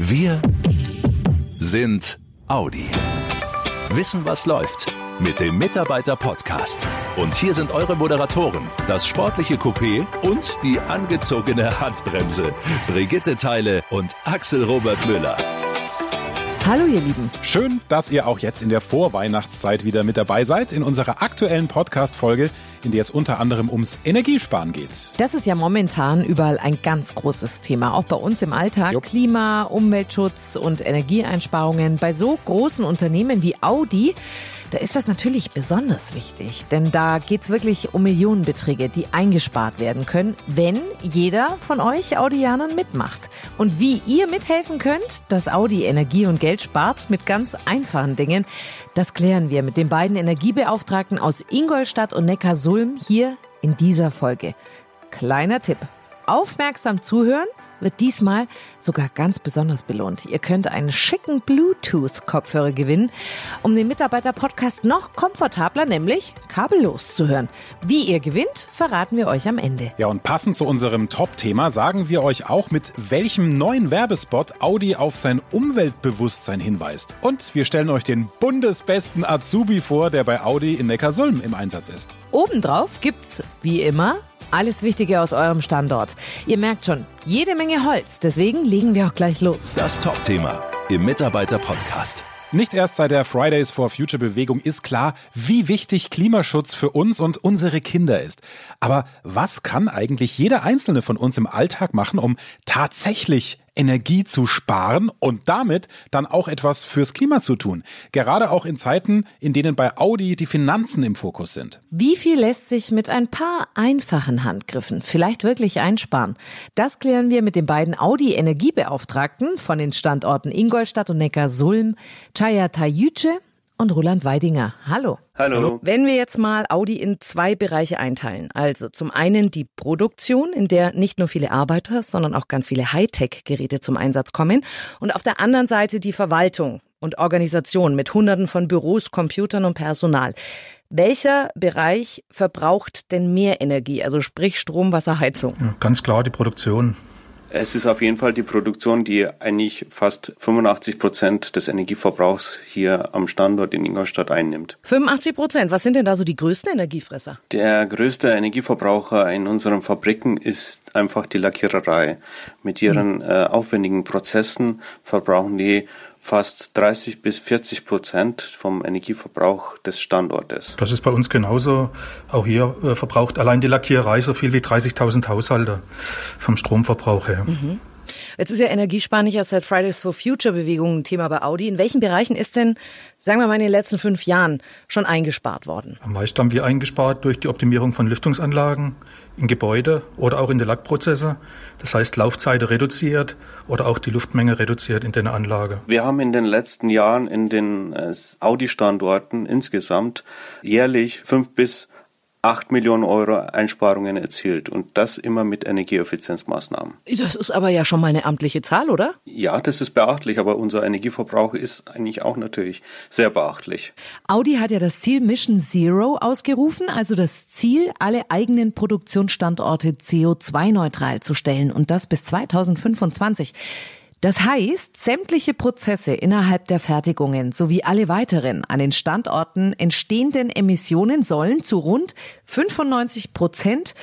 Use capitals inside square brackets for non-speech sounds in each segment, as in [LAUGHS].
Wir sind Audi. Wissen, was läuft mit dem Mitarbeiter-Podcast. Und hier sind eure Moderatoren, das sportliche Coupé und die angezogene Handbremse. Brigitte Teile und Axel Robert Müller. Hallo ihr Lieben. Schön, dass ihr auch jetzt in der Vorweihnachtszeit wieder mit dabei seid in unserer aktuellen Podcast-Folge, in der es unter anderem ums Energiesparen geht. Das ist ja momentan überall ein ganz großes Thema, auch bei uns im Alltag. Jupp. Klima, Umweltschutz und Energieeinsparungen. Bei so großen Unternehmen wie Audi, da ist das natürlich besonders wichtig, denn da geht's wirklich um Millionenbeträge, die eingespart werden können, wenn jeder von euch Audianern mitmacht. Und wie ihr mithelfen könnt, dass Audi Energie und Geld spart mit ganz einfachen Dingen, das klären wir mit den beiden Energiebeauftragten aus Ingolstadt und Neckarsulm hier in dieser Folge. Kleiner Tipp. Aufmerksam zuhören wird diesmal sogar ganz besonders belohnt. Ihr könnt einen schicken Bluetooth-Kopfhörer gewinnen, um den Mitarbeiter-Podcast noch komfortabler, nämlich kabellos zu hören. Wie ihr gewinnt, verraten wir euch am Ende. Ja, und passend zu unserem Top-Thema sagen wir euch auch, mit welchem neuen Werbespot Audi auf sein Umweltbewusstsein hinweist. Und wir stellen euch den bundesbesten Azubi vor, der bei Audi in Neckarsulm im Einsatz ist. Obendrauf gibt's, wie immer, alles Wichtige aus eurem Standort. Ihr merkt schon, jede Menge Holz, deswegen legen wir auch gleich los. Das Top-Thema im Mitarbeiter-Podcast. Nicht erst seit der Fridays for Future Bewegung ist klar, wie wichtig Klimaschutz für uns und unsere Kinder ist. Aber was kann eigentlich jeder einzelne von uns im Alltag machen, um tatsächlich Energie zu sparen und damit dann auch etwas fürs Klima zu tun? Gerade auch in Zeiten, in denen bei Audi die Finanzen im Fokus sind. Wie viel lässt sich mit ein paar einfachen Handgriffen vielleicht wirklich einsparen? Das klären wir mit den beiden Audi-Energiebeauftragten von den Standorten Ingolstadt und Neckarsulm, Chaya Tayüce und Roland Weidinger. Hallo. Hallo. Wenn wir jetzt mal Audi in zwei Bereiche einteilen, also zum einen die Produktion, in der nicht nur viele Arbeiter, sondern auch ganz viele Hightech-Geräte zum Einsatz kommen, und auf der anderen Seite die Verwaltung und Organisation mit Hunderten von Büros, Computern und Personal. Welcher Bereich verbraucht denn mehr Energie, also sprich Strom, Wasser, Heizung? Ja, ganz klar die Produktion. Es ist auf jeden Fall die Produktion, die eigentlich fast 85 Prozent des Energieverbrauchs hier am Standort in Ingolstadt einnimmt. 85 Prozent. Was sind denn da so die größten Energiefresser? Der größte Energieverbraucher in unseren Fabriken ist einfach die Lackiererei. Mit ihren äh, aufwendigen Prozessen verbrauchen die fast 30 bis 40 Prozent vom Energieverbrauch des Standortes. Das ist bei uns genauso. Auch hier äh, verbraucht allein die Lackiererei so viel wie 30.000 Haushalte vom Stromverbrauch her. Jetzt ist ja Energiesparen nicht erst seit Fridays for Future Bewegung ein Thema bei Audi. In welchen Bereichen ist denn, sagen wir mal, in den letzten fünf Jahren schon eingespart worden? Am meisten haben wir eingespart durch die Optimierung von Lüftungsanlagen in Gebäude oder auch in der Lackprozesse. Das heißt, Laufzeiten reduziert oder auch die Luftmenge reduziert in der Anlage. Wir haben in den letzten Jahren in den äh, Audi-Standorten insgesamt jährlich fünf bis acht Millionen Euro Einsparungen erzielt und das immer mit Energieeffizienzmaßnahmen. Das ist aber ja schon mal eine amtliche Zahl, oder? Ja, das ist beachtlich, aber unser Energieverbrauch ist eigentlich auch natürlich sehr beachtlich. Audi hat ja das Ziel Mission Zero ausgerufen, also das Ziel, alle eigenen Produktionsstandorte CO2-neutral zu stellen und das bis 2025. Das heißt, sämtliche Prozesse innerhalb der Fertigungen sowie alle weiteren an den Standorten entstehenden Emissionen sollen zu rund 95 Prozent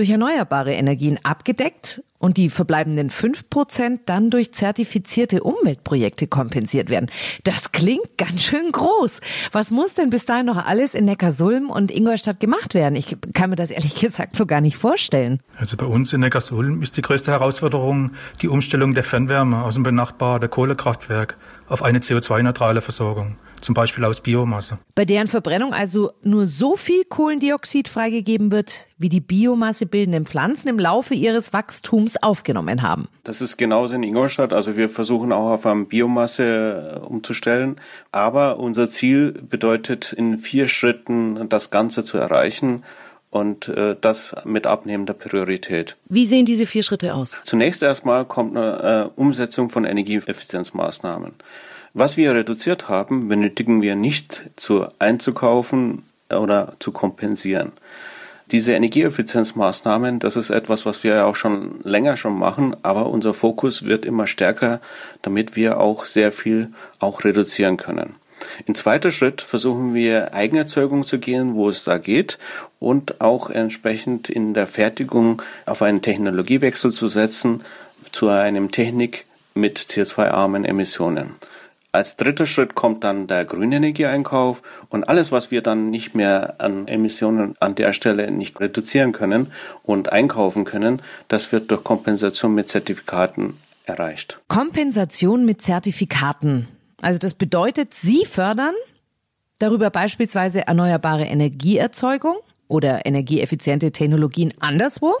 durch erneuerbare Energien abgedeckt und die verbleibenden 5 Prozent dann durch zertifizierte Umweltprojekte kompensiert werden. Das klingt ganz schön groß. Was muss denn bis dahin noch alles in Neckarsulm und Ingolstadt gemacht werden? Ich kann mir das ehrlich [LAUGHS] gesagt so gar nicht vorstellen. Also bei uns in Neckarsulm ist die größte Herausforderung die Umstellung der Fernwärme aus dem benachbarten Kohlekraftwerk auf eine CO2-neutrale Versorgung, zum Beispiel aus Biomasse. Bei deren Verbrennung also nur so viel Kohlendioxid freigegeben wird, wie die Biomasse bildenden Pflanzen im Laufe ihres Wachstums aufgenommen haben. Das ist genauso in Ingolstadt. Also wir versuchen auch auf eine Biomasse äh, umzustellen. Aber unser Ziel bedeutet in vier Schritten das Ganze zu erreichen und äh, das mit abnehmender Priorität. Wie sehen diese vier Schritte aus? Zunächst erstmal kommt eine äh, Umsetzung von Energieeffizienzmaßnahmen. Was wir reduziert haben, benötigen wir nicht zu einzukaufen oder zu kompensieren. Diese Energieeffizienzmaßnahmen, das ist etwas, was wir ja auch schon länger schon machen, aber unser Fokus wird immer stärker, damit wir auch sehr viel auch reduzieren können. In zweiter Schritt versuchen wir Eigenerzeugung zu gehen, wo es da geht und auch entsprechend in der Fertigung auf einen Technologiewechsel zu setzen zu einem Technik mit CO2-armen Emissionen. Als dritter Schritt kommt dann der grüne Energieeinkauf und alles, was wir dann nicht mehr an Emissionen an der Stelle nicht reduzieren können und einkaufen können, das wird durch Kompensation mit Zertifikaten erreicht. Kompensation mit Zertifikaten. Also das bedeutet, Sie fördern darüber beispielsweise erneuerbare Energieerzeugung oder energieeffiziente Technologien anderswo.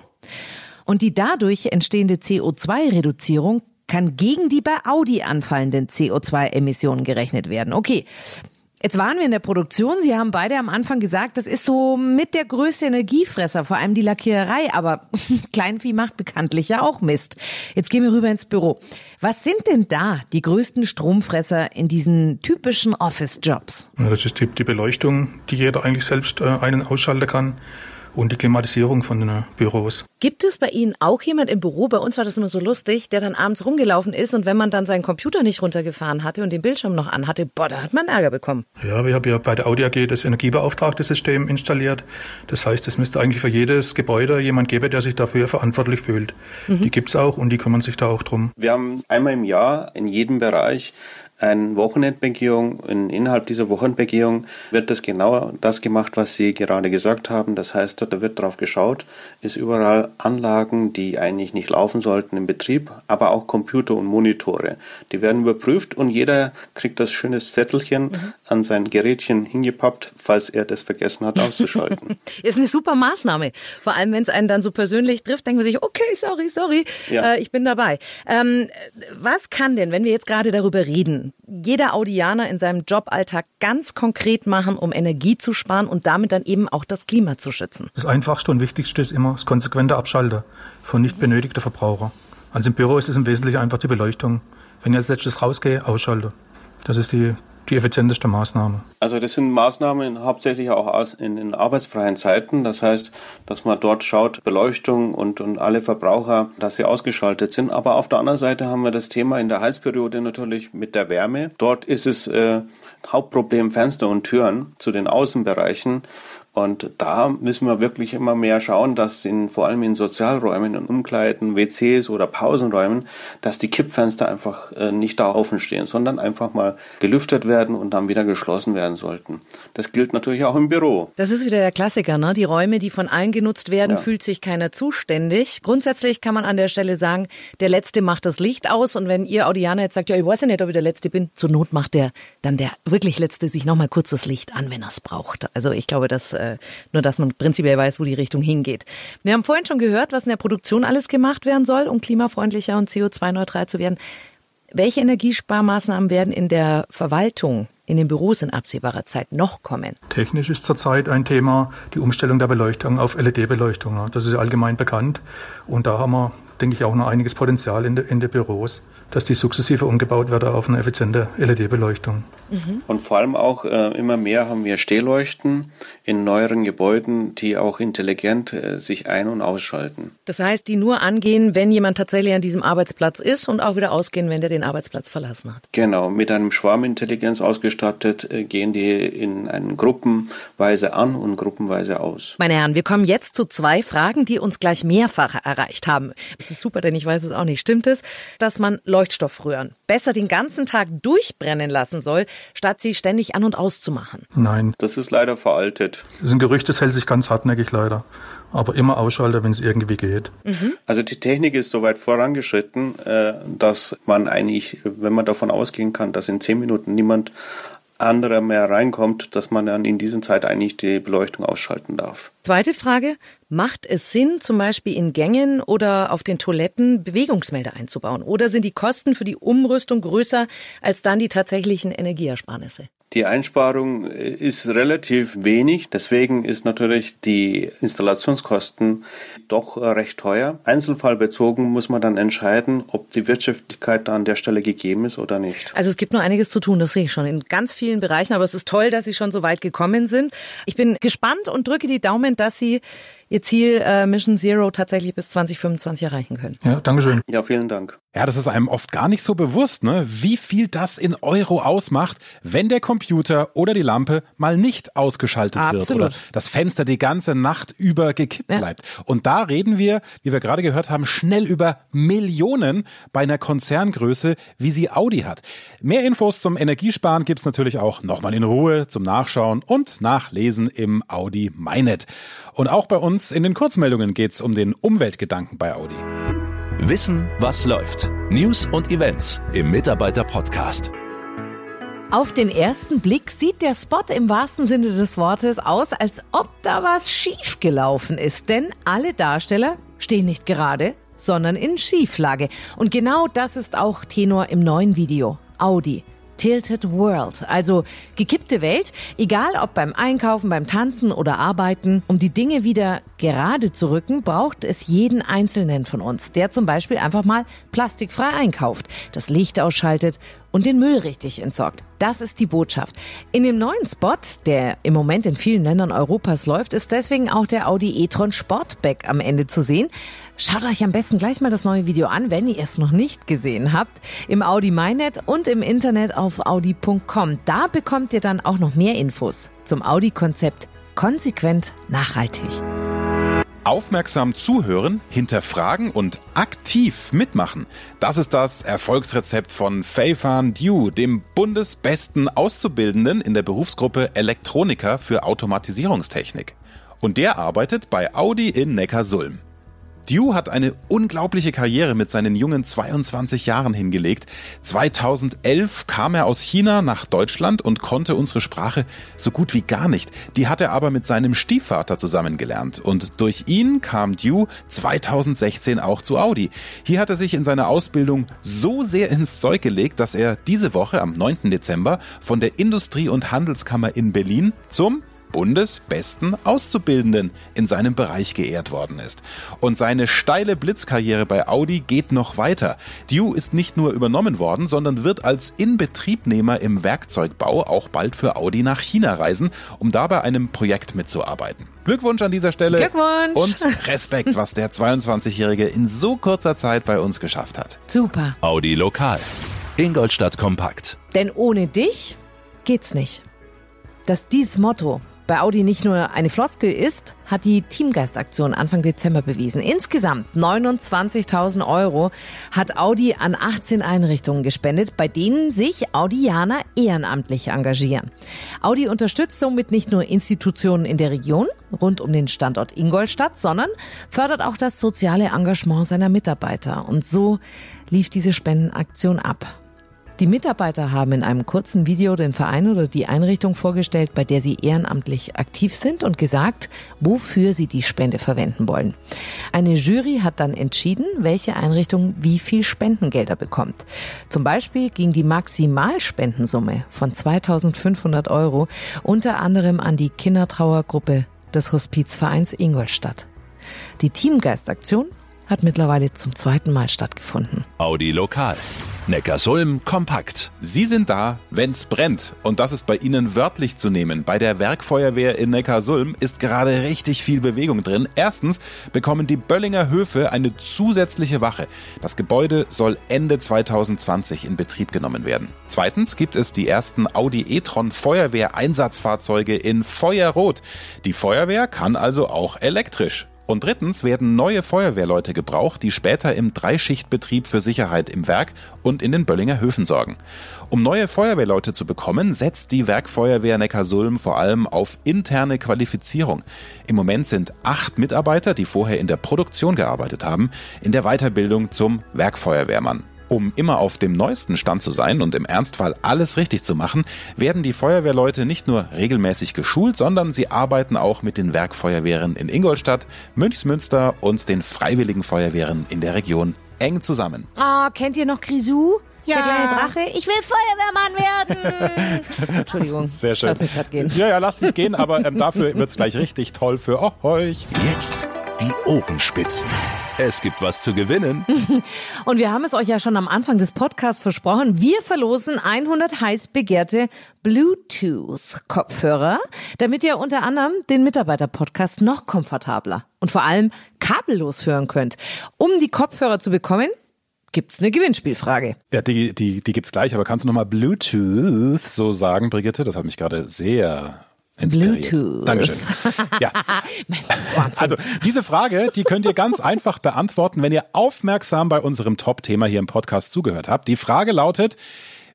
Und die dadurch entstehende CO2-Reduzierung kann gegen die bei Audi anfallenden CO2-Emissionen gerechnet werden. Okay, Jetzt waren wir in der Produktion. Sie haben beide am Anfang gesagt, das ist so mit der größte Energiefresser, vor allem die Lackiererei. Aber [LAUGHS] Kleinvieh macht bekanntlich ja auch Mist. Jetzt gehen wir rüber ins Büro. Was sind denn da die größten Stromfresser in diesen typischen Office-Jobs? Das ist die, Beleuchtung, die jeder eigentlich selbst äh, einen ausschalten kann und die Klimatisierung von den Büros. Gibt es bei Ihnen auch jemand im Büro, bei uns war das immer so lustig, der dann abends rumgelaufen ist und wenn man dann seinen Computer nicht runtergefahren hatte und den Bildschirm noch anhatte, boah, da hat man Ärger bekommen. Ja, wir haben ja bei der Audi AG das Energiebeauftragte System installiert. Das heißt, es müsste eigentlich für jedes Gebäude jemand geben, der sich dafür verantwortlich fühlt. Mhm. Die gibt's auch und die kümmern sich da auch drum. Wir haben einmal im Jahr in jedem Bereich eine Wochenendbegehung. Innerhalb dieser Wochenendbegehung wird das genau das gemacht, was Sie gerade gesagt haben. Das heißt, da wird drauf geschaut, ist überall Anlagen, die eigentlich nicht laufen sollten im Betrieb, aber auch Computer und Monitore. Die werden überprüft und jeder kriegt das schöne Zettelchen mhm. an sein Gerätchen hingepappt, falls er das vergessen hat auszuschalten. [LAUGHS] ist eine super Maßnahme. Vor allem, wenn es einen dann so persönlich trifft, denkt man sich, okay, sorry, sorry, ja. äh, ich bin dabei. Ähm, was kann denn, wenn wir jetzt gerade darüber reden, jeder Audianer in seinem Joballtag ganz konkret machen, um Energie zu sparen und damit dann eben auch das Klima zu schützen? Das Einfachste und Wichtigste ist immer das konsequente Abschalten von nicht benötigten Verbraucher. Also im Büro ist es im Wesentlichen einfach die Beleuchtung. Wenn ich als letztes rausgehe, ausschalte. Das ist die die effizienteste Maßnahme? Also das sind Maßnahmen hauptsächlich auch in, in arbeitsfreien Zeiten. Das heißt, dass man dort schaut, Beleuchtung und, und alle Verbraucher, dass sie ausgeschaltet sind. Aber auf der anderen Seite haben wir das Thema in der Heizperiode natürlich mit der Wärme. Dort ist es äh, Hauptproblem Fenster und Türen zu den Außenbereichen. Und da müssen wir wirklich immer mehr schauen, dass in, vor allem in Sozialräumen, in Umkleiden, WCs oder Pausenräumen, dass die Kippfenster einfach äh, nicht da offen stehen, sondern einfach mal gelüftet werden und dann wieder geschlossen werden sollten. Das gilt natürlich auch im Büro. Das ist wieder der Klassiker, ne? Die Räume, die von allen genutzt werden, ja. fühlt sich keiner zuständig. Grundsätzlich kann man an der Stelle sagen, der Letzte macht das Licht aus und wenn ihr Audianer jetzt sagt, ja, ich weiß ja nicht, ob ich der Letzte bin, zur Not macht der dann der wirklich Letzte sich nochmal kurz das Licht an, wenn er es braucht. Also ich glaube, das äh, nur dass man prinzipiell weiß, wo die Richtung hingeht. Wir haben vorhin schon gehört, was in der Produktion alles gemacht werden soll, um klimafreundlicher und CO2-neutral zu werden. Welche Energiesparmaßnahmen werden in der Verwaltung in den Büros in absehbarer Zeit noch kommen? Technisch ist zurzeit ein Thema die Umstellung der Beleuchtung auf LED-Beleuchtung. Das ist allgemein bekannt. Und da haben wir, denke ich, auch noch einiges Potenzial in den in de Büros dass die sukzessive umgebaut werden auf eine effiziente LED-Beleuchtung. Mhm. Und vor allem auch äh, immer mehr haben wir Stehleuchten in neueren Gebäuden, die auch intelligent äh, sich ein- und ausschalten. Das heißt, die nur angehen, wenn jemand tatsächlich an diesem Arbeitsplatz ist und auch wieder ausgehen, wenn der den Arbeitsplatz verlassen hat. Genau, mit einem Schwarmintelligenz ausgestattet äh, gehen die in einen Gruppenweise an und gruppenweise aus. Meine Herren, wir kommen jetzt zu zwei Fragen, die uns gleich mehrfach erreicht haben. Das ist super, denn ich weiß es auch nicht. Stimmt es, dass man Leuchtstoffröhren besser den ganzen Tag durchbrennen lassen soll, statt sie ständig an und auszumachen? Nein. Das ist leider veraltet. Das ist ein Gerücht, das hält sich ganz hartnäckig leider. Aber immer ausschalten, wenn es irgendwie geht. Mhm. Also die Technik ist so weit vorangeschritten, äh, dass man eigentlich, wenn man davon ausgehen kann, dass in zehn Minuten niemand anderer mehr reinkommt, dass man dann in dieser Zeit eigentlich die Beleuchtung ausschalten darf. Zweite Frage. Macht es Sinn, zum Beispiel in Gängen oder auf den Toiletten Bewegungsmelder einzubauen? Oder sind die Kosten für die Umrüstung größer als dann die tatsächlichen Energieersparnisse? Die Einsparung äh, ist relativ wenig, deswegen ist natürlich die Installationskosten doch äh, recht teuer. Einzelfallbezogen muss man dann entscheiden, ob die Wirtschaftlichkeit da an der Stelle gegeben ist oder nicht. Also es gibt nur einiges zu tun, das sehe ich schon in ganz vielen Bereichen, aber es ist toll, dass Sie schon so weit gekommen sind. Ich bin gespannt und drücke die Daumen, dass Sie ihr Ziel äh, Mission Zero tatsächlich bis 2025 erreichen können. Ja, Dankeschön. Ja, vielen Dank. Ja, das ist einem oft gar nicht so bewusst, ne? wie viel das in Euro ausmacht, wenn der Computer oder die Lampe mal nicht ausgeschaltet Absolut. wird oder das Fenster die ganze Nacht über gekippt Ja. bleibt. Und da reden wir, wie wir gerade gehört haben, schnell über Millionen bei einer Konzerngröße, wie sie Audi hat. Mehr Infos zum Energiesparen gibt's natürlich auch nochmal in Ruhe zum Nachschauen und Nachlesen im Audi MyNet. Und auch bei uns in den Kurzmeldungen geht's um den Umweltgedanken bei Audi. Wissen, was läuft. News und Events im Mitarbeiter-Podcast. Auf den ersten Blick sieht der Spot im wahrsten Sinne des Wortes aus, als ob da was schief gelaufen ist. Denn alle Darsteller stehen nicht gerade, sondern in Schieflage. Und genau das ist auch Tenor im neuen Video. Audi. Tilted World, also gekippte Welt, egal ob beim Einkaufen, beim Tanzen oder Arbeiten. Um die Dinge wieder gerade zu rücken, braucht es jeden Einzelnen von uns, der zum Beispiel einfach mal plastikfrei einkauft, das Licht ausschaltet und den Müll richtig entsorgt. Das ist die Botschaft. In dem neuen Spot, der im Moment in vielen Ländern Europas läuft, ist deswegen auch der Audi e-tron Sportback am Ende zu sehen. Schaut euch am besten gleich mal das neue Video an, wenn ihr es noch nicht gesehen habt, im Audi MyNet und im Internet auf audi.com. Da bekommt ihr dann auch noch mehr Infos zum Audi-Konzept konsequent nachhaltig. Aufmerksam zuhören, hinterfragen und aktiv mitmachen. Das ist das Erfolgsrezept von Feifan Dew, dem bundesbesten Auszubildenden in der Berufsgruppe Elektroniker für Automatisierungstechnik. Und der arbeitet bei Audi in Neckarsulm. Dew hat eine unglaubliche Karriere mit seinen jungen 22 Jahren hingelegt. 2011 kam er aus China nach Deutschland und konnte unsere Sprache so gut wie gar nicht. Die hat er aber mit seinem Stiefvater zusammengelernt. Und durch ihn kam Dew 2016 auch zu Audi. Hier hat er sich in seiner Ausbildung so sehr ins Zeug gelegt, dass er diese Woche am 9. Dezember von der Industrie- und Handelskammer in Berlin zum bundesbesten Auszubildenden in seinem Bereich geehrt worden ist. Und seine steile Blitzkarriere bei Audi geht noch weiter. Dew ist nicht nur übernommen worden, sondern wird als Inbetriebnehmer im Werkzeugbau auch bald für Audi nach China reisen, um da bei einem Projekt mitzuarbeiten. Glückwunsch an dieser Stelle. Glückwunsch. Und Respekt, was der 22-Jährige in so kurzer Zeit bei uns geschafft hat. Super. Audi Lokal. Ingolstadt Kompakt. Denn ohne dich geht's nicht. Dass dieses Motto bei Audi nicht nur eine Floskel ist, hat die Teamgeistaktion Anfang Dezember bewiesen. Insgesamt 29.000 Euro hat Audi an 18 Einrichtungen gespendet, bei denen sich Audianer ehrenamtlich engagieren. Audi unterstützt somit nicht nur Institutionen in der Region rund um den Standort Ingolstadt, sondern fördert auch das soziale Engagement seiner Mitarbeiter. Und so lief diese Spendenaktion ab. Die Mitarbeiter haben in einem kurzen Video den Verein oder die Einrichtung vorgestellt, bei der sie ehrenamtlich aktiv sind und gesagt, wofür sie die Spende verwenden wollen. Eine Jury hat dann entschieden, welche Einrichtung wie viel Spendengelder bekommt. Zum Beispiel ging die Maximalspendensumme von 2500 Euro unter anderem an die Kindertrauergruppe des Hospizvereins Ingolstadt. Die Teamgeistaktion hat mittlerweile zum zweiten Mal stattgefunden. Audi Lokal. Neckarsulm kompakt. Sie sind da, wenn's brennt. Und das ist bei Ihnen wörtlich zu nehmen. Bei der Werkfeuerwehr in Neckarsulm ist gerade richtig viel Bewegung drin. Erstens bekommen die Böllinger Höfe eine zusätzliche Wache. Das Gebäude soll Ende 2020 in Betrieb genommen werden. Zweitens gibt es die ersten Audi e-tron Feuerwehreinsatzfahrzeuge in Feuerrot. Die Feuerwehr kann also auch elektrisch. Und drittens werden neue Feuerwehrleute gebraucht, die später im Dreischichtbetrieb für Sicherheit im Werk und in den Böllinger Höfen sorgen. Um neue Feuerwehrleute zu bekommen, setzt die Werkfeuerwehr Neckarsulm vor allem auf interne Qualifizierung. Im Moment sind acht Mitarbeiter, die vorher in der Produktion gearbeitet haben, in der Weiterbildung zum Werkfeuerwehrmann. Um immer auf dem neuesten Stand zu sein und im Ernstfall alles richtig zu machen, werden die Feuerwehrleute nicht nur regelmäßig geschult, sondern sie arbeiten auch mit den Werkfeuerwehren in Ingolstadt, Münchsmünster und den Freiwilligen Feuerwehren in der Region eng zusammen. Ah, kennt ihr noch Grisou? Ja. Der kleine Drache? Ich will Feuerwehrmann werden. [LAUGHS] Entschuldigung. Sehr schön. Lass mich grad gehen. Ja, ja, lass dich gehen, aber ähm, dafür wird's gleich richtig toll für euch. Jetzt die Ohrenspitzen. Es gibt was zu gewinnen. [LAUGHS] Und wir haben es euch ja schon am Anfang des Podcasts versprochen. Wir verlosen 100 heiß begehrte Bluetooth-Kopfhörer, damit ihr unter anderem den Mitarbeiter-Podcast noch komfortabler und vor allem kabellos hören könnt. Um die Kopfhörer zu bekommen, gibt's eine Gewinnspielfrage. Ja, die, die, die gibt's gleich, aber kannst du nochmal Bluetooth so sagen, Brigitte? Das hat mich gerade sehr inspiriert. Bluetooth. Dankeschön. Ja. [LAUGHS] Also diese Frage, die könnt ihr ganz einfach beantworten, wenn ihr aufmerksam bei unserem Top-Thema hier im Podcast zugehört habt. Die Frage lautet,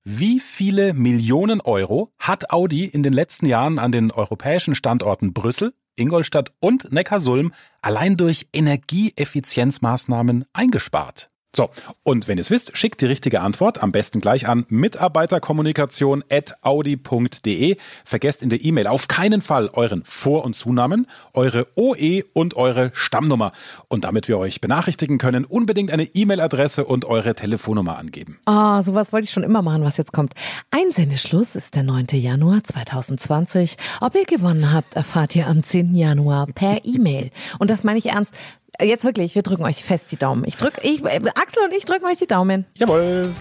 wie viele Millionen Euro hat Audi in den letzten Jahren an den europäischen Standorten Brüssel, Ingolstadt und Neckarsulm allein durch Energieeffizienzmaßnahmen eingespart? So, und wenn ihr es wisst, schickt die richtige Antwort am besten gleich an mitarbeiterkommunikation.audi.de. Vergesst in der E-Mail auf keinen Fall euren Vor- und Zunamen, eure OE und eure Stammnummer. Und damit wir euch benachrichtigen können, unbedingt eine E-Mail-Adresse und eure Telefonnummer angeben. Ah, sowas wollte ich schon immer machen, was jetzt kommt. Einsendeschluss ist der 9. Januar 2020. Ob ihr gewonnen habt, erfahrt ihr am 10. Januar per E-Mail. Und das meine ich ernst. Jetzt wirklich, wir drücken euch fest die Daumen. Ich drück, ich, Axel und ich drücken euch die Daumen. Jawohl.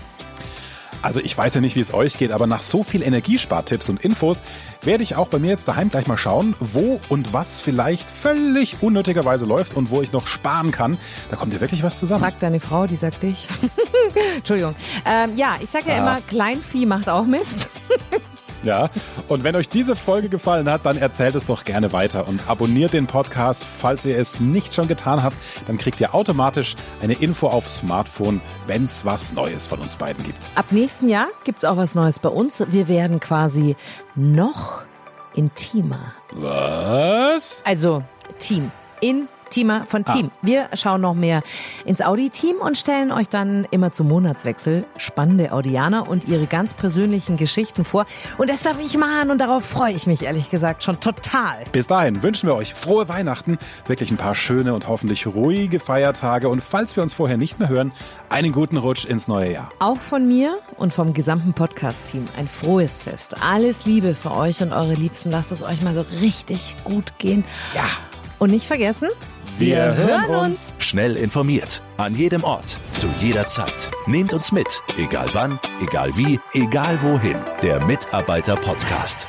Also ich weiß ja nicht, wie es euch geht, aber nach so viel Energiespartipps und Infos werde ich auch bei mir jetzt daheim gleich mal schauen, wo und was vielleicht völlig unnötigerweise läuft und wo ich noch sparen kann. Da kommt ja wirklich was zusammen. Frag deine Frau, die sagt dich. [LAUGHS] Entschuldigung. Ähm, ja, ich sage ja Ah. immer, Kleinvieh macht auch Mist. [LAUGHS] Ja, und wenn euch diese Folge gefallen hat, dann erzählt es doch gerne weiter und abonniert den Podcast. Falls ihr es nicht schon getan habt, dann kriegt ihr automatisch eine Info aufs Smartphone, wenn es was Neues von uns beiden gibt. Ab nächsten Jahr gibt's auch was Neues bei uns. Wir werden quasi noch intimer. Was? Also Team. Intimer von Team. Wir schauen noch mehr ins Audi-Team und stellen euch dann immer zum Monatswechsel spannende Audianer und ihre ganz persönlichen Geschichten vor. Und das darf ich machen und darauf freue ich mich ehrlich gesagt schon total. Bis dahin wünschen wir euch frohe Weihnachten, wirklich ein paar schöne und hoffentlich ruhige Feiertage und falls wir uns vorher nicht mehr hören, einen guten Rutsch ins neue Jahr. Auch von mir und vom gesamten Podcast-Team ein frohes Fest. Alles Liebe für euch und eure Liebsten. Lasst es euch mal so richtig gut gehen. Ja. Und nicht vergessen, Wir hören uns. Schnell informiert. An jedem Ort. Zu jeder Zeit. Nehmt uns mit. Egal wann, egal wie, egal wohin. Der Mitarbeiter-Podcast.